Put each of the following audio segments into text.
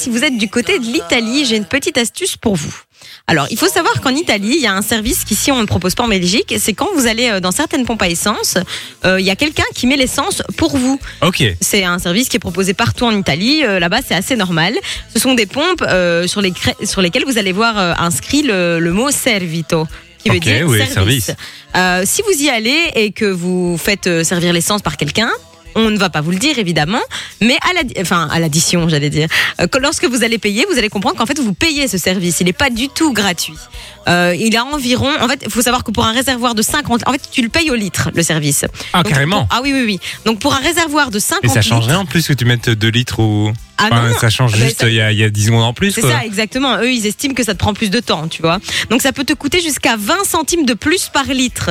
si vous êtes du côté de l'Italie, j'ai une petite astuce pour vous. Alors, il faut savoir qu'en Italie, il y a un service qu'ici on ne propose pas en Belgique. C'est quand vous allez euh, dans certaines pompes à essence, euh, il y a quelqu'un qui met l'essence pour vous. Ok. C'est un service qui est proposé partout en Italie. Euh, Là-bas, c'est assez normal. Ce sont des pompes euh, sur, les cré- sur lesquelles vous allez voir inscrit le, le mot servito. Qui veut Ok, dire oui, service. service. Euh, si vous y allez et que vous faites euh, servir l'essence par quelqu'un, on ne va pas vous le dire évidemment, mais à la, enfin à l'addition, j'allais dire. Euh, que lorsque vous allez payer, vous allez comprendre qu'en fait vous payez ce service. Il n'est pas du tout gratuit. Euh, il a environ, en fait, il faut savoir que pour un réservoir de 50, en fait, tu le payes au litre le service. Ah, Donc, carrément. pour- ah oui oui oui. Donc pour un réservoir de 50 Et ça change litres, rien en plus que tu mettes 2 litres ou. Ah Enfin, non, ça change mais juste, ça- il y, a, il y a 10 secondes en plus. c'est quoi. ça, exactement. Eux, ils estiment que ça te prend plus de temps, tu vois. Donc ça peut te coûter jusqu'à 20 centimes de plus par litre.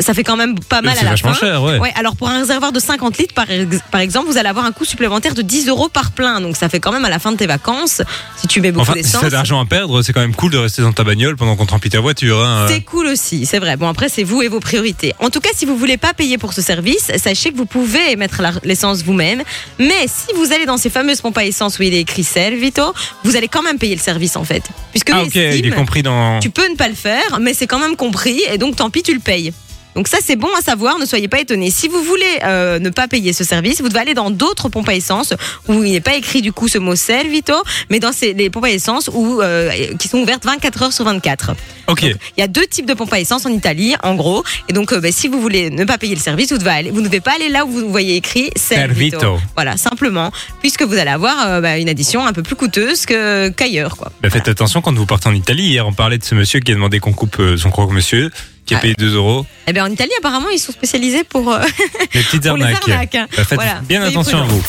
Ça fait quand même pas mal à la fin. cher, ouais. Ouais, alors pour un réservoir de 50 litres, par, ex- par exemple, vous allez avoir un coût supplémentaire de 10 euros par plein. Donc ça fait quand même à la fin de tes vacances, si tu mets beaucoup Enfin, si d'essence. t'as de l'argent à perdre, c'est quand même cool de rester dans ta bagnole pendant qu'on te remplit ta voiture. hein. C'est cool aussi, c'est vrai. Bon, après, c'est vous et vos priorités. En tout cas, si vous voulez pas payer pour ce service, sachez que vous pouvez mettre l'essence vous-même. Mais si vous allez dans ces fameuses pompes à essence où il est écrit Servito, vous allez quand même payer le service, en fait. Puisque Ah, eux ok, il est compris dans. tu peux ne pas le faire, mais c'est quand même compris, et donc tant pis, tu le payes. Donc ça, c'est bon à savoir, ne soyez pas étonnés. Si vous voulez euh, ne pas payer ce service, vous devez aller dans d'autres pompes à essence où il n'est pas écrit du coup ce mot Servito, mais dans ces, les pompes à essence où, euh, qui sont ouvertes 24 heures sur 24. Ok. Il y a deux types de pompes à essence en Italie, en gros. Et donc, euh, bah, si vous voulez ne pas payer le service, vous devez aller, vous ne devez pas aller là où vous voyez écrit Servito. Voilà, simplement, puisque vous allez avoir bah, une addition un peu plus coûteuse qu'ailleurs, quoi. Bah, faites attention quand vous partez en Italie. Hier, on parlait de ce monsieur qui a demandé qu'on coupe son croque-monsieur, qui a Ah. payé 2 euros. Eh bien, en Italie, apparemment, ils sont spécialisés pour, euh, Les petites pour les arnaques. arnaques. hein. Bah, faites Voilà, bien attention à vous.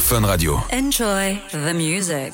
Fun Radio. Enjoy the music.